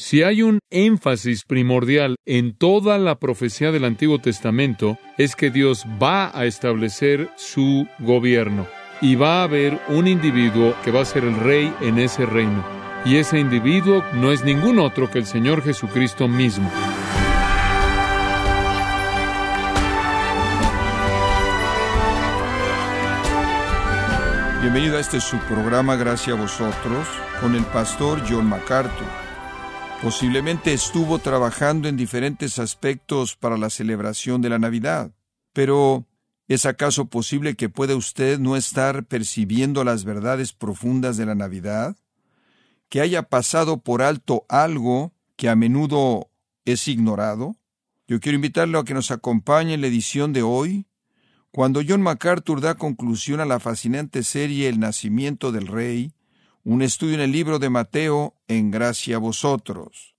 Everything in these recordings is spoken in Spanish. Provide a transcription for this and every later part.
Si hay un énfasis primordial en toda la profecía del Antiguo Testamento, es que Dios va a establecer su gobierno y va a haber un individuo que va a ser el rey en ese reino. Y ese individuo no es ningún otro que el Señor Jesucristo mismo. Bienvenido a este su programa Gracias a vosotros con el pastor John MacArthur. Posiblemente estuvo trabajando en diferentes aspectos para la celebración de la Navidad, pero ¿es acaso posible que pueda usted no estar percibiendo las verdades profundas de la Navidad? ¿Que haya pasado por alto algo que a menudo es ignorado? Yo quiero invitarlo a que nos acompañe en la edición de hoy, cuando John MacArthur da conclusión a la fascinante serie El nacimiento del Rey, un estudio en el libro de Mateo en gracia a vosotros.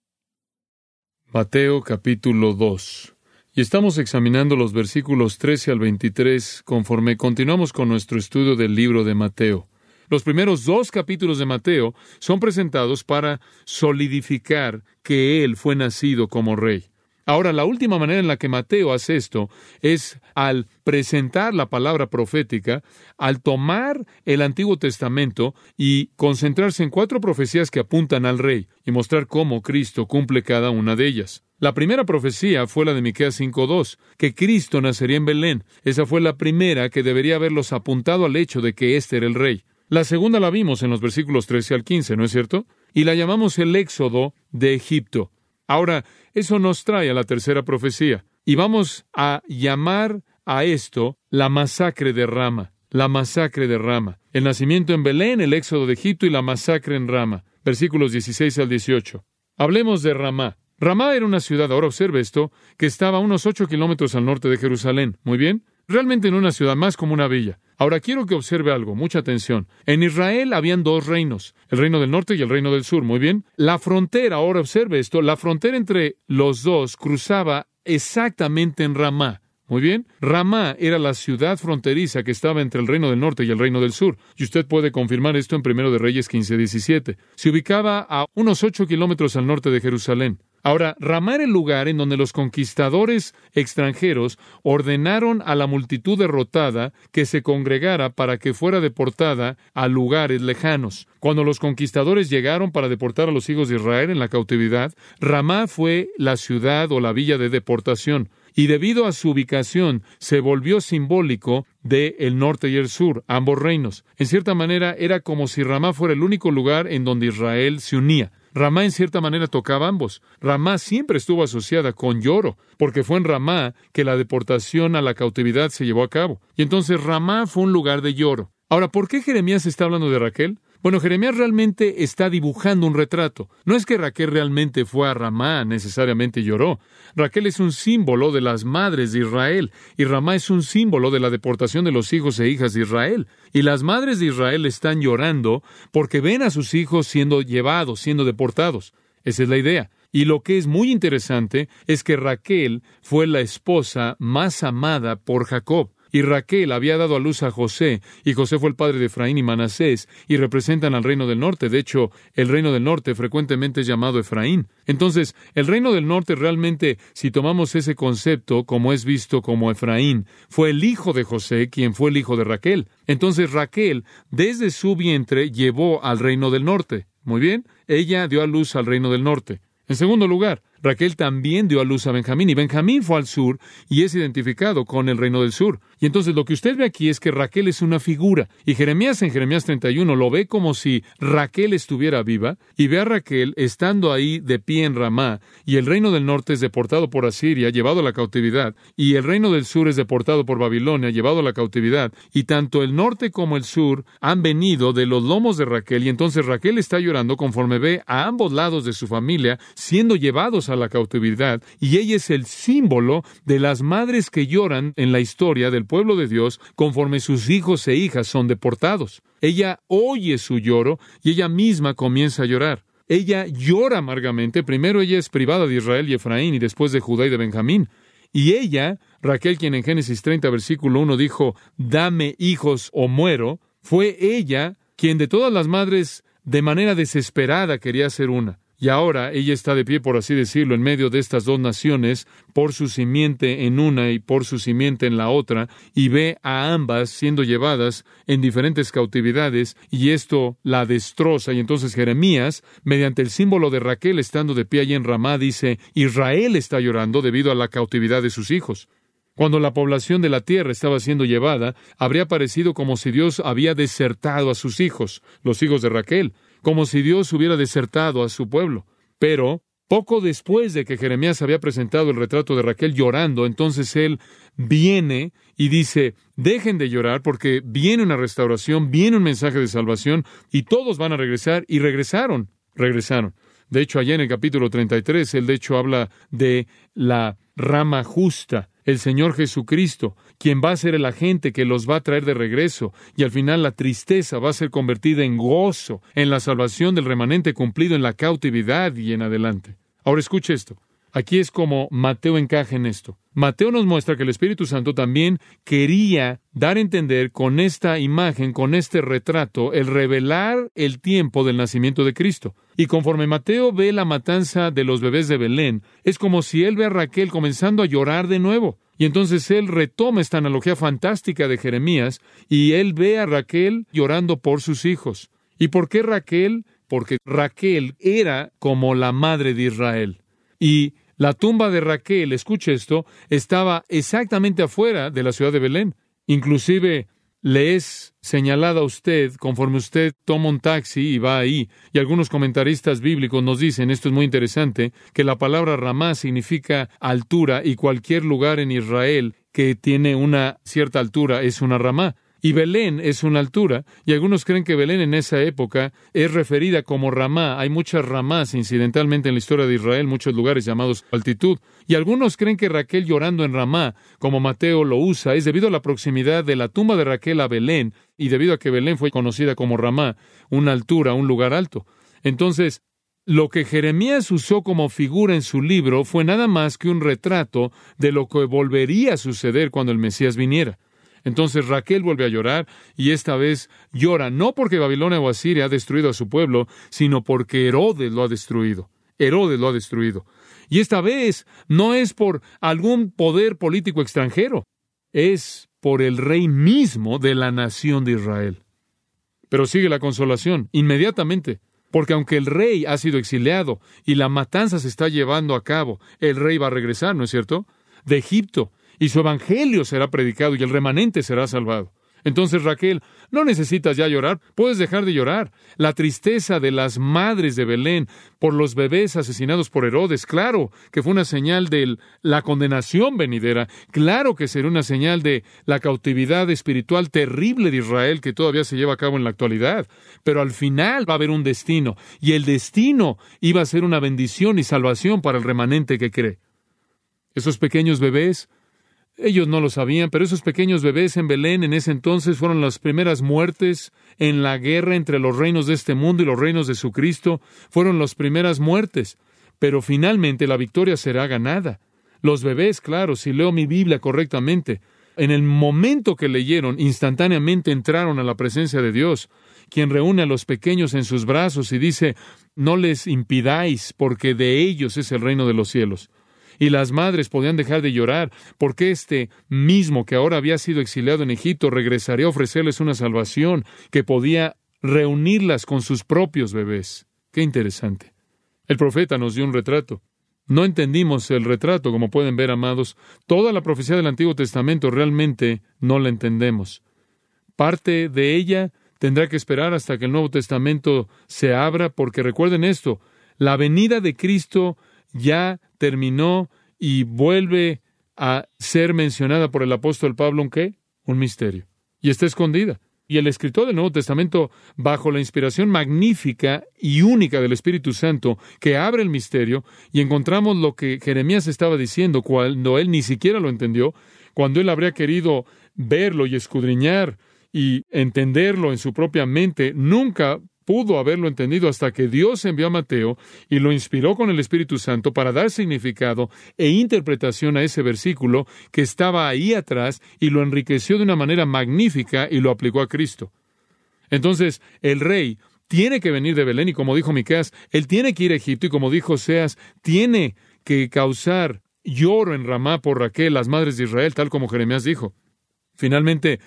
Mateo capítulo 2. Y estamos examinando los versículos 13 al 23 conforme continuamos con nuestro estudio del libro de Mateo. Los primeros dos capítulos de Mateo son presentados para solidificar que Él fue nacido como rey. Ahora, la última manera en la que Mateo hace esto es al presentar la palabra profética, al tomar el Antiguo Testamento y concentrarse en cuatro profecías que apuntan al rey y mostrar cómo Cristo cumple cada una de ellas. La primera profecía fue la de Miqueas 5:2, que Cristo nacería en Belén. Esa fue la primera que debería haberlos apuntado al hecho de que éste era el rey. La segunda la vimos en los versículos 13 al 15, ¿no es cierto? Y la llamamos el éxodo de Egipto. Ahora, eso nos trae a la tercera profecía. Y vamos a llamar a esto la masacre de Rama. La masacre de Rama. El nacimiento en Belén, el éxodo de Egipto y la masacre en Rama. Versículos 16 al 18. Hablemos de Ramá. Ramá era una ciudad, ahora observe esto, que estaba a unos ocho kilómetros al norte de Jerusalén. Muy bien. Realmente en una ciudad más como una villa. Ahora quiero que observe algo, mucha atención. En Israel habían dos reinos, el reino del norte y el reino del sur, muy bien. La frontera, ahora observe esto, la frontera entre los dos cruzaba exactamente en Ramá. Muy bien, Ramá era la ciudad fronteriza que estaba entre el reino del norte y el reino del sur, y usted puede confirmar esto en Primero de Reyes 15-17. Se ubicaba a unos ocho kilómetros al norte de Jerusalén. Ahora, Ramá era el lugar en donde los conquistadores extranjeros ordenaron a la multitud derrotada que se congregara para que fuera deportada a lugares lejanos. Cuando los conquistadores llegaron para deportar a los hijos de Israel en la cautividad, Ramá fue la ciudad o la villa de deportación y debido a su ubicación se volvió simbólico de el norte y el sur, ambos reinos. En cierta manera era como si Ramá fuera el único lugar en donde Israel se unía. Ramá en cierta manera tocaba ambos. Ramá siempre estuvo asociada con lloro, porque fue en Ramá que la deportación a la cautividad se llevó a cabo. Y entonces Ramá fue un lugar de lloro. Ahora, ¿por qué Jeremías está hablando de Raquel? Bueno, Jeremías realmente está dibujando un retrato. No es que Raquel realmente fue a Ramá, necesariamente lloró. Raquel es un símbolo de las madres de Israel, y Ramá es un símbolo de la deportación de los hijos e hijas de Israel. Y las madres de Israel están llorando porque ven a sus hijos siendo llevados, siendo deportados. Esa es la idea. Y lo que es muy interesante es que Raquel fue la esposa más amada por Jacob. Y Raquel había dado a luz a José, y José fue el padre de Efraín y Manasés, y representan al reino del norte. De hecho, el reino del norte frecuentemente es llamado Efraín. Entonces, el reino del norte realmente, si tomamos ese concepto como es visto como Efraín, fue el hijo de José quien fue el hijo de Raquel. Entonces Raquel, desde su vientre, llevó al reino del norte. Muy bien, ella dio a luz al reino del norte. En segundo lugar, Raquel también dio a luz a Benjamín y Benjamín fue al sur y es identificado con el reino del sur. Y entonces lo que usted ve aquí es que Raquel es una figura y Jeremías en Jeremías 31 lo ve como si Raquel estuviera viva y ve a Raquel estando ahí de pie en Ramá y el reino del norte es deportado por Asiria, llevado a la cautividad y el reino del sur es deportado por Babilonia, llevado a la cautividad y tanto el norte como el sur han venido de los lomos de Raquel y entonces Raquel está llorando conforme ve a ambos lados de su familia siendo llevados a la cautividad, y ella es el símbolo de las madres que lloran en la historia del pueblo de Dios conforme sus hijos e hijas son deportados. Ella oye su lloro y ella misma comienza a llorar. Ella llora amargamente. Primero ella es privada de Israel y Efraín y después de Judá y de Benjamín. Y ella, Raquel, quien en Génesis 30, versículo 1 dijo, dame hijos o muero, fue ella quien de todas las madres de manera desesperada quería ser una. Y ahora ella está de pie, por así decirlo, en medio de estas dos naciones, por su simiente en una y por su simiente en la otra, y ve a ambas siendo llevadas en diferentes cautividades, y esto la destroza. Y entonces Jeremías, mediante el símbolo de Raquel estando de pie allí en Ramá, dice, Israel está llorando debido a la cautividad de sus hijos. Cuando la población de la tierra estaba siendo llevada, habría parecido como si Dios había desertado a sus hijos, los hijos de Raquel como si Dios hubiera desertado a su pueblo. Pero poco después de que Jeremías había presentado el retrato de Raquel llorando, entonces él viene y dice, dejen de llorar porque viene una restauración, viene un mensaje de salvación y todos van a regresar y regresaron, regresaron. De hecho, allá en el capítulo 33, él de hecho habla de la rama justa, el Señor Jesucristo, quien va a ser el agente que los va a traer de regreso, y al final la tristeza va a ser convertida en gozo, en la salvación del remanente cumplido en la cautividad y en adelante. Ahora escuche esto. Aquí es como Mateo encaja en esto. Mateo nos muestra que el Espíritu Santo también quería dar a entender con esta imagen, con este retrato, el revelar el tiempo del nacimiento de Cristo. Y conforme Mateo ve la matanza de los bebés de Belén, es como si él ve a Raquel comenzando a llorar de nuevo. Y entonces él retoma esta analogía fantástica de Jeremías y él ve a Raquel llorando por sus hijos. ¿Y por qué Raquel? Porque Raquel era como la madre de Israel. Y la tumba de Raquel, escuche esto, estaba exactamente afuera de la ciudad de Belén. Inclusive le es señalada a usted conforme usted toma un taxi y va ahí. Y algunos comentaristas bíblicos nos dicen, esto es muy interesante, que la palabra ramá significa altura y cualquier lugar en Israel que tiene una cierta altura es una ramá. Y Belén es una altura, y algunos creen que Belén en esa época es referida como Ramá. Hay muchas ramás incidentalmente en la historia de Israel, muchos lugares llamados altitud. Y algunos creen que Raquel llorando en Ramá, como Mateo lo usa, es debido a la proximidad de la tumba de Raquel a Belén, y debido a que Belén fue conocida como Ramá, una altura, un lugar alto. Entonces, lo que Jeremías usó como figura en su libro fue nada más que un retrato de lo que volvería a suceder cuando el Mesías viniera. Entonces Raquel vuelve a llorar y esta vez llora no porque Babilonia o Asiria ha destruido a su pueblo, sino porque Herodes lo ha destruido. Herodes lo ha destruido. Y esta vez no es por algún poder político extranjero, es por el rey mismo de la nación de Israel. Pero sigue la consolación, inmediatamente, porque aunque el rey ha sido exiliado y la matanza se está llevando a cabo, el rey va a regresar, ¿no es cierto? De Egipto, y su evangelio será predicado y el remanente será salvado. Entonces Raquel, no necesitas ya llorar, puedes dejar de llorar. La tristeza de las madres de Belén por los bebés asesinados por Herodes, claro que fue una señal de la condenación venidera, claro que será una señal de la cautividad espiritual terrible de Israel que todavía se lleva a cabo en la actualidad, pero al final va a haber un destino, y el destino iba a ser una bendición y salvación para el remanente que cree. Esos pequeños bebés ellos no lo sabían, pero esos pequeños bebés en Belén en ese entonces fueron las primeras muertes en la guerra entre los reinos de este mundo y los reinos de su Cristo. Fueron las primeras muertes. Pero finalmente la victoria será ganada. Los bebés, claro, si leo mi Biblia correctamente, en el momento que leyeron, instantáneamente entraron a la presencia de Dios, quien reúne a los pequeños en sus brazos y dice, no les impidáis, porque de ellos es el reino de los cielos y las madres podían dejar de llorar, porque este mismo que ahora había sido exiliado en Egipto regresaría a ofrecerles una salvación que podía reunirlas con sus propios bebés. Qué interesante. El profeta nos dio un retrato. No entendimos el retrato, como pueden ver, amados. Toda la profecía del Antiguo Testamento realmente no la entendemos. Parte de ella tendrá que esperar hasta que el Nuevo Testamento se abra, porque recuerden esto, la venida de Cristo ya terminó y vuelve a ser mencionada por el apóstol Pablo, ¿un qué? Un misterio. Y está escondida. Y el escritor del Nuevo Testamento, bajo la inspiración magnífica y única del Espíritu Santo, que abre el misterio, y encontramos lo que Jeremías estaba diciendo cuando él ni siquiera lo entendió, cuando él habría querido verlo y escudriñar y entenderlo en su propia mente, nunca pudo haberlo entendido hasta que Dios envió a Mateo y lo inspiró con el Espíritu Santo para dar significado e interpretación a ese versículo que estaba ahí atrás y lo enriqueció de una manera magnífica y lo aplicó a Cristo. Entonces, el rey tiene que venir de Belén, y como dijo Miqueas, él tiene que ir a Egipto, y como dijo Seas, tiene que causar lloro en Ramá por Raquel, las madres de Israel, tal como Jeremías dijo. Finalmente,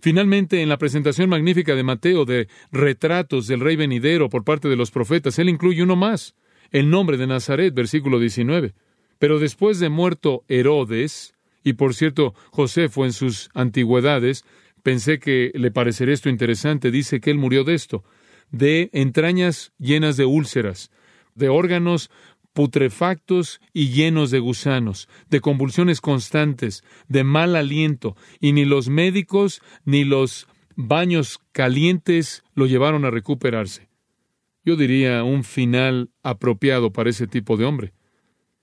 finalmente, en la presentación magnífica de Mateo de retratos del rey venidero por parte de los profetas, él incluye uno más, el nombre de Nazaret, versículo 19. Pero después de muerto Herodes, y por cierto, Josefo en sus antigüedades, pensé que le parecería esto interesante, dice que él murió de esto, de entrañas llenas de úlceras, de órganos putrefactos y llenos de gusanos, de convulsiones constantes, de mal aliento, y ni los médicos ni los baños calientes lo llevaron a recuperarse. Yo diría un final apropiado para ese tipo de hombre.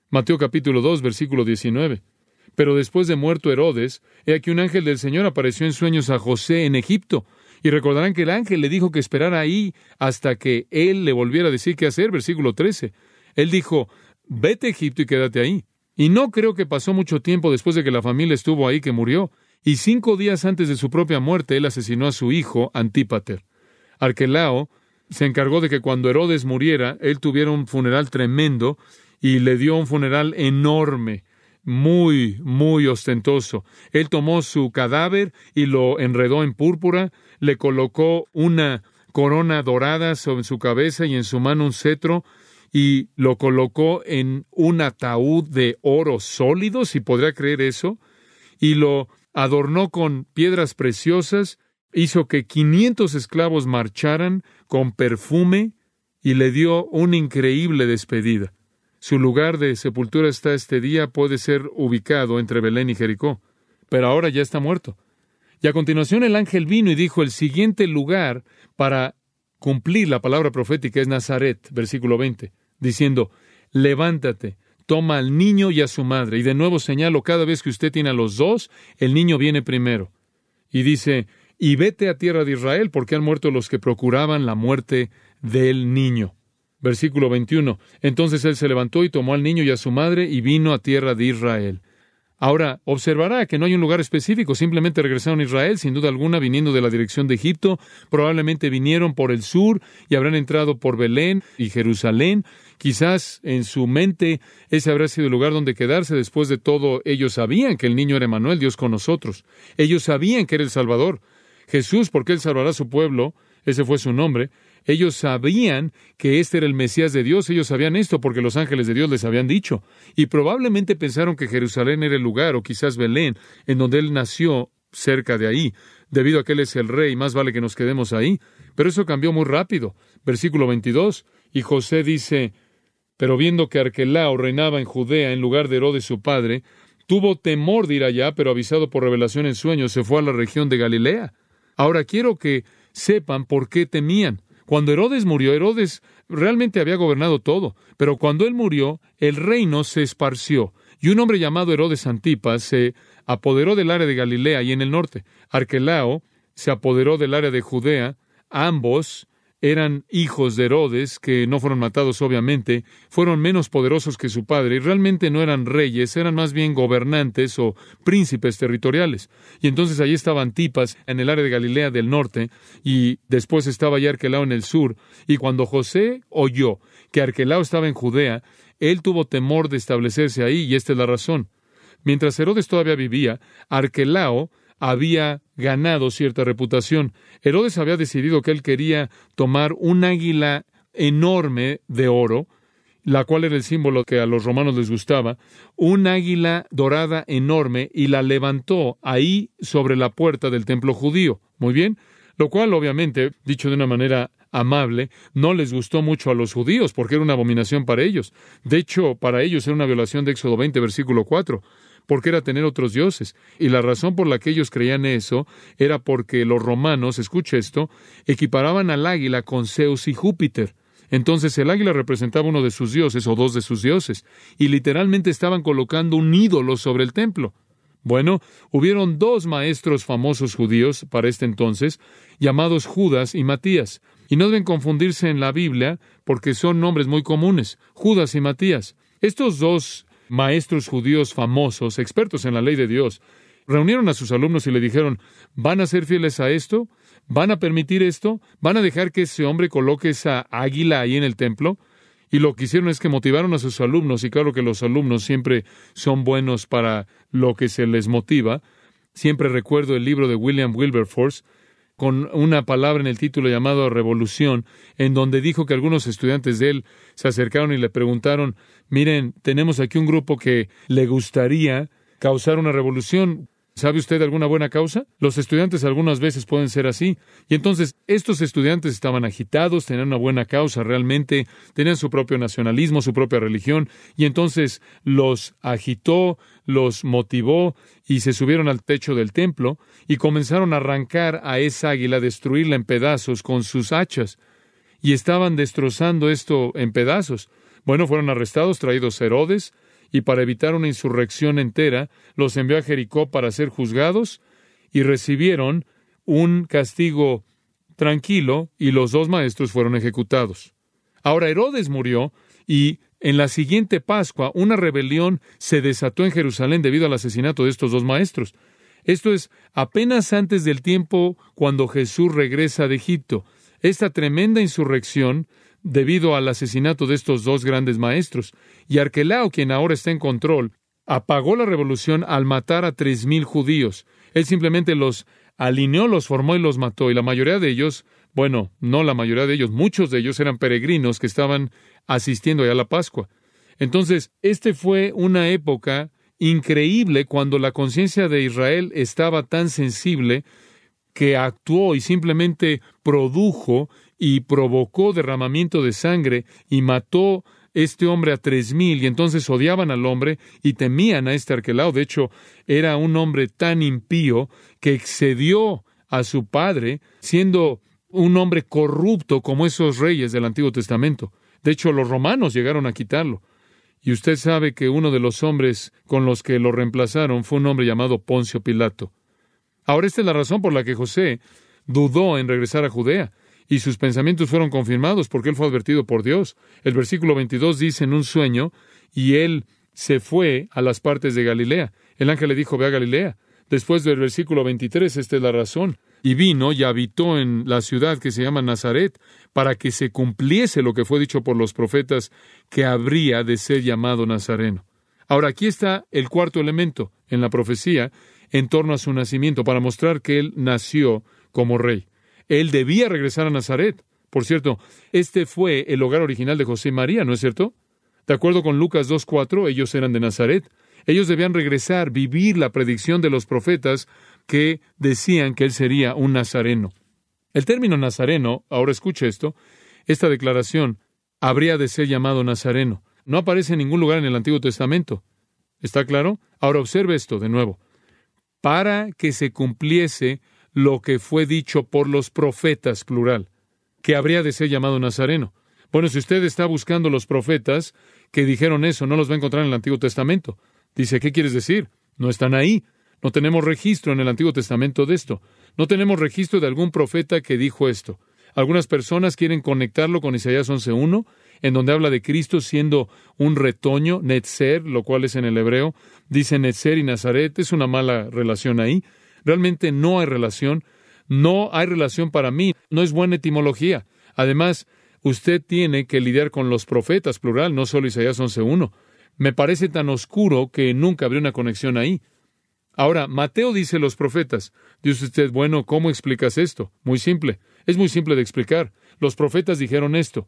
Mateo capítulo 2, versículo 19. Pero después de muerto Herodes, he aquí un ángel del Señor apareció en sueños a José en Egipto. Y recordarán que el ángel le dijo que esperara ahí hasta que él le volviera a decir qué hacer, versículo 13. Él dijo, vete a Egipto y quédate ahí. Y no creo que pasó mucho tiempo después de que la familia estuvo ahí que murió. Y cinco días antes de su propia muerte, él asesinó a su hijo Antípater. Arquelao se encargó de que cuando Herodes muriera, él tuviera un funeral tremendo y le dio un funeral enorme muy, muy ostentoso. Él tomó su cadáver y lo enredó en púrpura, le colocó una corona dorada sobre su cabeza y en su mano un cetro, y lo colocó en un ataúd de oro sólido, si podría creer eso, y lo adornó con piedras preciosas, hizo que quinientos esclavos marcharan con perfume y le dio una increíble despedida. Su lugar de sepultura está este día, puede ser ubicado entre Belén y Jericó, pero ahora ya está muerto. Y a continuación el ángel vino y dijo, el siguiente lugar para cumplir la palabra profética es Nazaret, versículo 20, diciendo, levántate, toma al niño y a su madre. Y de nuevo señalo, cada vez que usted tiene a los dos, el niño viene primero. Y dice, y vete a tierra de Israel, porque han muerto los que procuraban la muerte del niño. Versículo 21. Entonces él se levantó y tomó al niño y a su madre y vino a tierra de Israel. Ahora, observará que no hay un lugar específico, simplemente regresaron a Israel, sin duda alguna, viniendo de la dirección de Egipto, probablemente vinieron por el sur y habrán entrado por Belén y Jerusalén. Quizás en su mente ese habrá sido el lugar donde quedarse. Después de todo, ellos sabían que el niño era Emanuel, Dios con nosotros. Ellos sabían que era el Salvador. Jesús, porque Él salvará a su pueblo, ese fue su nombre, ellos sabían que este era el Mesías de Dios, ellos sabían esto porque los ángeles de Dios les habían dicho, y probablemente pensaron que Jerusalén era el lugar, o quizás Belén, en donde él nació cerca de ahí, debido a que él es el rey, más vale que nos quedemos ahí. Pero eso cambió muy rápido. Versículo 22, y José dice, pero viendo que Arquelao reinaba en Judea en lugar de Herodes su padre, tuvo temor de ir allá, pero avisado por revelación en sueños, se fue a la región de Galilea. Ahora quiero que sepan por qué temían. Cuando Herodes murió, Herodes realmente había gobernado todo, pero cuando él murió, el reino se esparció, y un hombre llamado Herodes Antipas se apoderó del área de Galilea y en el norte. Arquelao se apoderó del área de Judea, ambos eran hijos de Herodes, que no fueron matados obviamente, fueron menos poderosos que su padre y realmente no eran reyes, eran más bien gobernantes o príncipes territoriales. Y entonces allí estaba Antipas en el área de Galilea del norte y después estaba ya Arquelao en el sur. Y cuando José oyó que Arquelao estaba en Judea, él tuvo temor de establecerse ahí y esta es la razón. Mientras Herodes todavía vivía, Arquelao había ganado cierta reputación. Herodes había decidido que él quería tomar un águila enorme de oro, la cual era el símbolo que a los romanos les gustaba, un águila dorada enorme y la levantó ahí sobre la puerta del templo judío. Muy bien, lo cual obviamente, dicho de una manera amable, no les gustó mucho a los judíos porque era una abominación para ellos. De hecho, para ellos era una violación de Éxodo 20, versículo 4 porque era tener otros dioses. Y la razón por la que ellos creían eso era porque los romanos, escuche esto, equiparaban al águila con Zeus y Júpiter. Entonces el águila representaba uno de sus dioses o dos de sus dioses, y literalmente estaban colocando un ídolo sobre el templo. Bueno, hubieron dos maestros famosos judíos para este entonces, llamados Judas y Matías, y no deben confundirse en la Biblia porque son nombres muy comunes, Judas y Matías. Estos dos maestros judíos famosos, expertos en la ley de Dios, reunieron a sus alumnos y le dijeron, ¿van a ser fieles a esto? ¿Van a permitir esto? ¿Van a dejar que ese hombre coloque esa águila ahí en el templo? Y lo que hicieron es que motivaron a sus alumnos, y claro que los alumnos siempre son buenos para lo que se les motiva. Siempre recuerdo el libro de William Wilberforce, con una palabra en el título llamado Revolución, en donde dijo que algunos estudiantes de él se acercaron y le preguntaron, miren, tenemos aquí un grupo que le gustaría causar una revolución. ¿Sabe usted alguna buena causa? Los estudiantes algunas veces pueden ser así. Y entonces estos estudiantes estaban agitados, tenían una buena causa realmente, tenían su propio nacionalismo, su propia religión, y entonces los agitó, los motivó y se subieron al techo del templo y comenzaron a arrancar a esa águila, destruirla en pedazos con sus hachas. Y estaban destrozando esto en pedazos. Bueno, fueron arrestados, traídos Herodes, y para evitar una insurrección entera, los envió a Jericó para ser juzgados y recibieron un castigo tranquilo y los dos maestros fueron ejecutados. Ahora Herodes murió y en la siguiente Pascua una rebelión se desató en Jerusalén debido al asesinato de estos dos maestros. Esto es apenas antes del tiempo cuando Jesús regresa de Egipto. Esta tremenda insurrección debido al asesinato de estos dos grandes maestros. Y Arquelao, quien ahora está en control, apagó la revolución al matar a tres mil judíos. Él simplemente los alineó, los formó y los mató. Y la mayoría de ellos, bueno, no la mayoría de ellos, muchos de ellos eran peregrinos que estaban asistiendo ya a la Pascua. Entonces, este fue una época increíble cuando la conciencia de Israel estaba tan sensible que actuó y simplemente produjo y provocó derramamiento de sangre y mató este hombre a tres mil y entonces odiaban al hombre y temían a este arquelao. De hecho, era un hombre tan impío que excedió a su padre, siendo un hombre corrupto como esos reyes del Antiguo Testamento. De hecho, los romanos llegaron a quitarlo. Y usted sabe que uno de los hombres con los que lo reemplazaron fue un hombre llamado Poncio Pilato. Ahora esta es la razón por la que José dudó en regresar a Judea y sus pensamientos fueron confirmados porque él fue advertido por Dios. El versículo 22 dice en un sueño, y él se fue a las partes de Galilea. El ángel le dijo, ve a Galilea. Después del versículo 23, esta es la razón. Y vino y habitó en la ciudad que se llama Nazaret, para que se cumpliese lo que fue dicho por los profetas, que habría de ser llamado Nazareno. Ahora, aquí está el cuarto elemento en la profecía en torno a su nacimiento, para mostrar que él nació como rey. Él debía regresar a Nazaret. Por cierto, este fue el hogar original de José y María, ¿no es cierto? De acuerdo con Lucas 2.4, ellos eran de Nazaret. Ellos debían regresar, vivir la predicción de los profetas que decían que él sería un nazareno. El término nazareno, ahora escuche esto, esta declaración habría de ser llamado nazareno. No aparece en ningún lugar en el Antiguo Testamento. ¿Está claro? Ahora observe esto de nuevo. Para que se cumpliese lo que fue dicho por los profetas, plural, que habría de ser llamado Nazareno. Bueno, si usted está buscando los profetas que dijeron eso, no los va a encontrar en el Antiguo Testamento. Dice, ¿qué quieres decir? No están ahí. No tenemos registro en el Antiguo Testamento de esto. No tenemos registro de algún profeta que dijo esto. Algunas personas quieren conectarlo con Isaías 11.1, en donde habla de Cristo siendo un retoño, Netzer, lo cual es en el hebreo. Dice Netzer y Nazaret, es una mala relación ahí. Realmente no hay relación. No hay relación para mí. No es buena etimología. Además, usted tiene que lidiar con los profetas, plural, no solo Isaías 11.1. Me parece tan oscuro que nunca habría una conexión ahí. Ahora, Mateo dice los profetas. Dice usted, bueno, ¿cómo explicas esto? Muy simple. Es muy simple de explicar. Los profetas dijeron esto.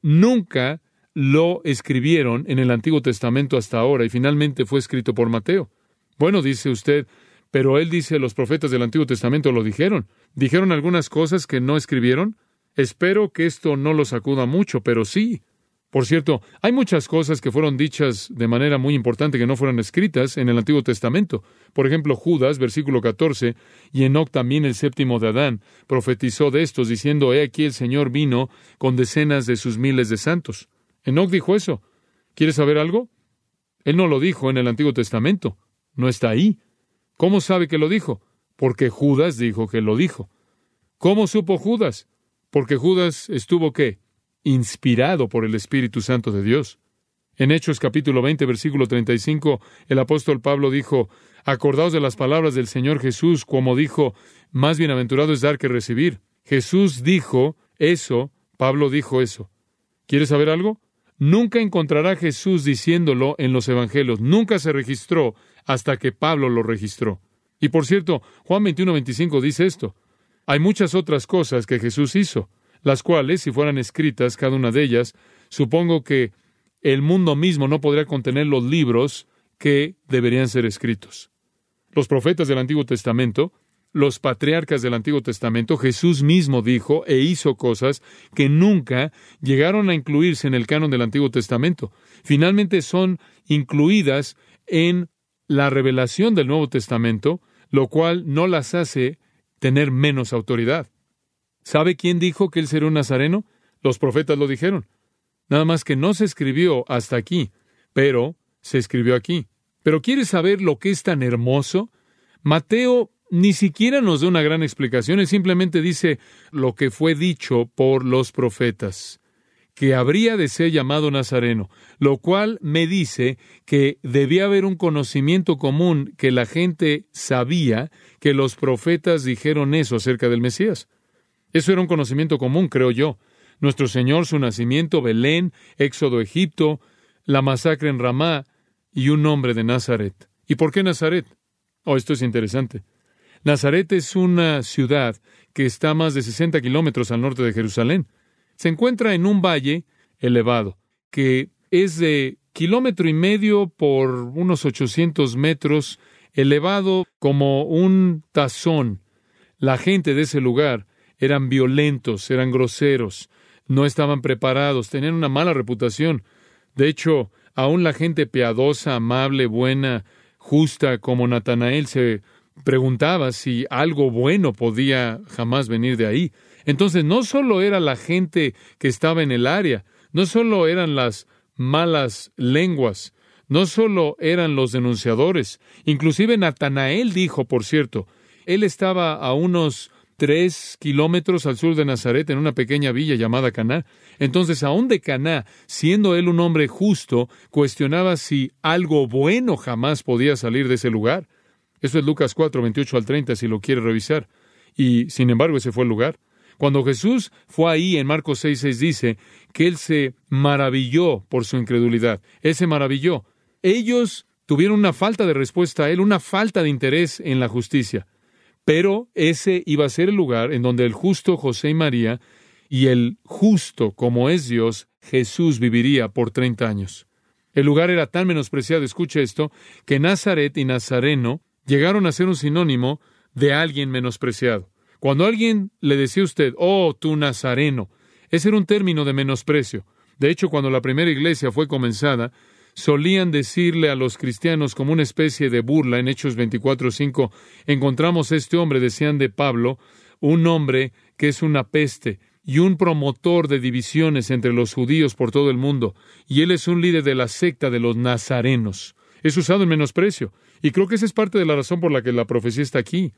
Nunca lo escribieron en el Antiguo Testamento hasta ahora y finalmente fue escrito por Mateo. Bueno, dice usted, pero él dice, los profetas del Antiguo Testamento lo dijeron. ¿Dijeron algunas cosas que no escribieron? Espero que esto no lo sacuda mucho, pero sí. Por cierto, hay muchas cosas que fueron dichas de manera muy importante que no fueron escritas en el Antiguo Testamento. Por ejemplo, Judas, versículo 14, y Enoch también el séptimo de Adán, profetizó de estos, diciendo, He aquí el Señor vino con decenas de sus miles de santos. Enoch dijo eso. ¿Quieres saber algo? Él no lo dijo en el Antiguo Testamento. No está ahí. ¿Cómo sabe que lo dijo? Porque Judas dijo que lo dijo. ¿Cómo supo Judas? Porque Judas estuvo qué? Inspirado por el Espíritu Santo de Dios. En Hechos capítulo 20, versículo 35, el apóstol Pablo dijo, Acordaos de las palabras del Señor Jesús, como dijo, más bienaventurado es dar que recibir. Jesús dijo eso, Pablo dijo eso. ¿Quieres saber algo? Nunca encontrará Jesús diciéndolo en los evangelios. Nunca se registró hasta que Pablo lo registró. Y por cierto, Juan 21, 25 dice esto. Hay muchas otras cosas que Jesús hizo, las cuales, si fueran escritas cada una de ellas, supongo que el mundo mismo no podría contener los libros que deberían ser escritos. Los profetas del Antiguo Testamento, los patriarcas del Antiguo Testamento, Jesús mismo dijo e hizo cosas que nunca llegaron a incluirse en el canon del Antiguo Testamento. Finalmente son incluidas en la revelación del Nuevo Testamento, lo cual no las hace tener menos autoridad. ¿Sabe quién dijo que él sería un nazareno? Los profetas lo dijeron. Nada más que no se escribió hasta aquí, pero se escribió aquí. Pero ¿quieres saber lo que es tan hermoso? Mateo ni siquiera nos da una gran explicación, él simplemente dice lo que fue dicho por los profetas, que habría de ser llamado Nazareno, lo cual me dice que debía haber un conocimiento común que la gente sabía que los profetas dijeron eso acerca del Mesías. Eso era un conocimiento común, creo yo. Nuestro Señor, su nacimiento, Belén, Éxodo Egipto, la masacre en Ramá y un nombre de Nazaret. ¿Y por qué Nazaret? Oh, esto es interesante. Nazaret es una ciudad que está más de 60 kilómetros al norte de Jerusalén. Se encuentra en un valle elevado, que es de kilómetro y medio por unos 800 metros, elevado como un tazón. La gente de ese lugar eran violentos, eran groseros, no estaban preparados, tenían una mala reputación. De hecho, aún la gente piadosa, amable, buena, justa como Natanael se preguntaba si algo bueno podía jamás venir de ahí. Entonces no solo era la gente que estaba en el área, no solo eran las malas lenguas, no solo eran los denunciadores, inclusive Natanael dijo, por cierto, él estaba a unos tres kilómetros al sur de Nazaret, en una pequeña villa llamada Caná. Entonces, aún de Caná, siendo él un hombre justo, cuestionaba si algo bueno jamás podía salir de ese lugar. Eso es Lucas 4, 28 al 30, si lo quiere revisar. Y, sin embargo, ese fue el lugar. Cuando Jesús fue ahí, en Marcos 6, 6 dice que él se maravilló por su incredulidad. Él se maravilló. Ellos tuvieron una falta de respuesta a él, una falta de interés en la justicia. Pero ese iba a ser el lugar en donde el justo José y María y el justo como es Dios, Jesús viviría por treinta años. El lugar era tan menospreciado, escuche esto, que Nazaret y Nazareno llegaron a ser un sinónimo de alguien menospreciado. Cuando alguien le decía a usted, oh, tú Nazareno, ese era un término de menosprecio. De hecho, cuando la primera iglesia fue comenzada, solían decirle a los cristianos como una especie de burla en Hechos 24:5, encontramos a este hombre, decían de Pablo, un hombre que es una peste y un promotor de divisiones entre los judíos por todo el mundo, y él es un líder de la secta de los nazarenos. Es usado en menosprecio, y creo que esa es parte de la razón por la que la profecía está aquí.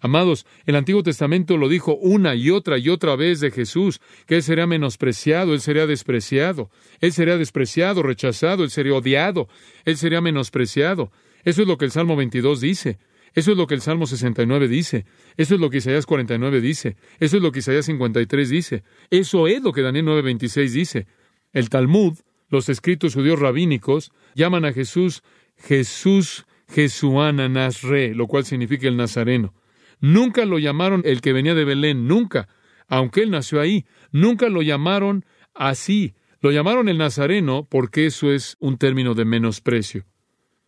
Amados, el Antiguo Testamento lo dijo una y otra y otra vez de Jesús, que Él sería menospreciado, Él sería despreciado, Él sería despreciado, rechazado, Él sería odiado, Él sería menospreciado. Eso es lo que el Salmo 22 dice. Eso es lo que el Salmo 69 dice. Eso es lo que Isaías 49 dice. Eso es lo que Isaías 53 dice. Eso es lo que Daniel 9:26 dice. El Talmud, los escritos judíos rabínicos, llaman a Jesús Jesús Jesuana Nazre, lo cual significa el Nazareno. Nunca lo llamaron el que venía de Belén, nunca, aunque él nació ahí. Nunca lo llamaron así. Lo llamaron el Nazareno porque eso es un término de menosprecio.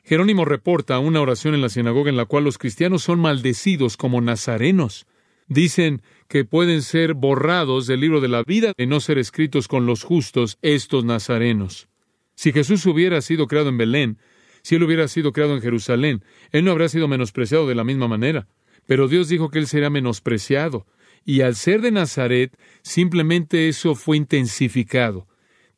Jerónimo reporta una oración en la sinagoga en la cual los cristianos son maldecidos como nazarenos. Dicen que pueden ser borrados del libro de la vida y no ser escritos con los justos estos nazarenos. Si Jesús hubiera sido creado en Belén, si él hubiera sido creado en Jerusalén, él no habría sido menospreciado de la misma manera. Pero Dios dijo que él sería menospreciado. Y al ser de Nazaret, simplemente eso fue intensificado.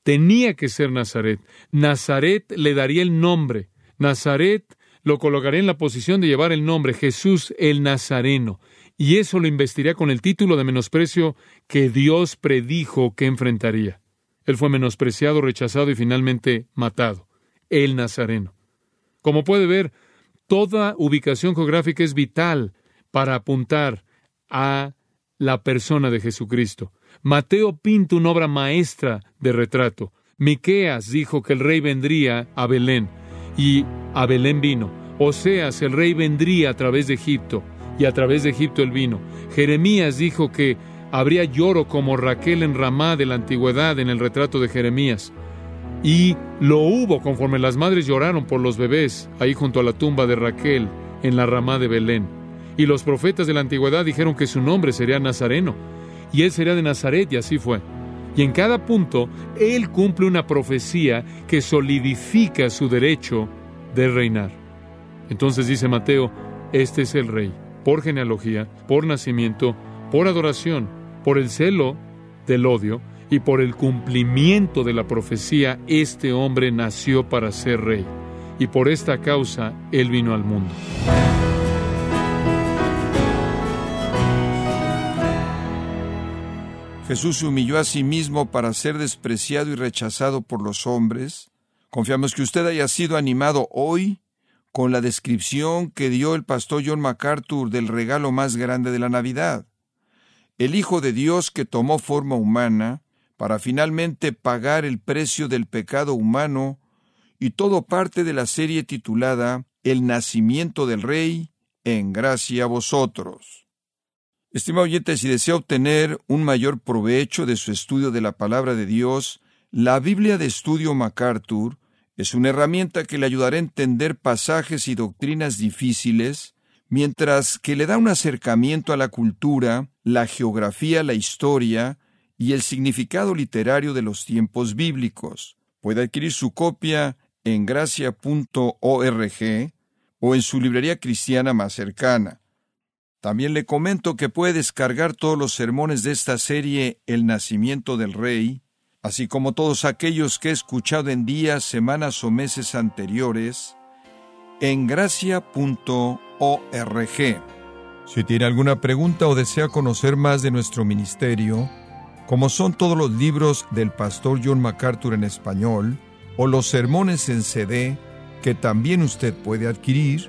Tenía que ser Nazaret. Nazaret le daría el nombre. Nazaret lo colocaría en la posición de llevar el nombre Jesús el Nazareno. Y eso lo investiría con el título de menosprecio que Dios predijo que enfrentaría. Él fue menospreciado, rechazado y finalmente matado. El Nazareno. Como puede ver, toda ubicación geográfica es vital para apuntar a la persona de Jesucristo. Mateo pinta una obra maestra de retrato. Miqueas dijo que el rey vendría a Belén y a Belén vino. Oseas, el rey vendría a través de Egipto y a través de Egipto él vino. Jeremías dijo que habría lloro como Raquel en Ramá de la antigüedad en el retrato de Jeremías. Y lo hubo conforme las madres lloraron por los bebés ahí junto a la tumba de Raquel en la Ramá de Belén. Y los profetas de la antigüedad dijeron que su nombre sería Nazareno. Y él sería de Nazaret y así fue. Y en cada punto, él cumple una profecía que solidifica su derecho de reinar. Entonces dice Mateo, este es el rey, por genealogía, por nacimiento, por adoración, por el celo del odio y por el cumplimiento de la profecía, este hombre nació para ser rey. Y por esta causa, él vino al mundo. Jesús se humilló a sí mismo para ser despreciado y rechazado por los hombres. Confiamos que usted haya sido animado hoy con la descripción que dio el pastor John MacArthur del regalo más grande de la Navidad. El Hijo de Dios que tomó forma humana para finalmente pagar el precio del pecado humano y todo parte de la serie titulada El nacimiento del Rey, en gracia a vosotros. Estimado oyente, si desea obtener un mayor provecho de su estudio de la palabra de Dios, la Biblia de Estudio MacArthur es una herramienta que le ayudará a entender pasajes y doctrinas difíciles, mientras que le da un acercamiento a la cultura, la geografía, la historia y el significado literario de los tiempos bíblicos. Puede adquirir su copia en gracia.org o en su librería cristiana más cercana. También le comento que puede descargar todos los sermones de esta serie El nacimiento del rey, así como todos aquellos que he escuchado en días, semanas o meses anteriores, en gracia.org. Si tiene alguna pregunta o desea conocer más de nuestro ministerio, como son todos los libros del pastor John MacArthur en español, o los sermones en CD, que también usted puede adquirir,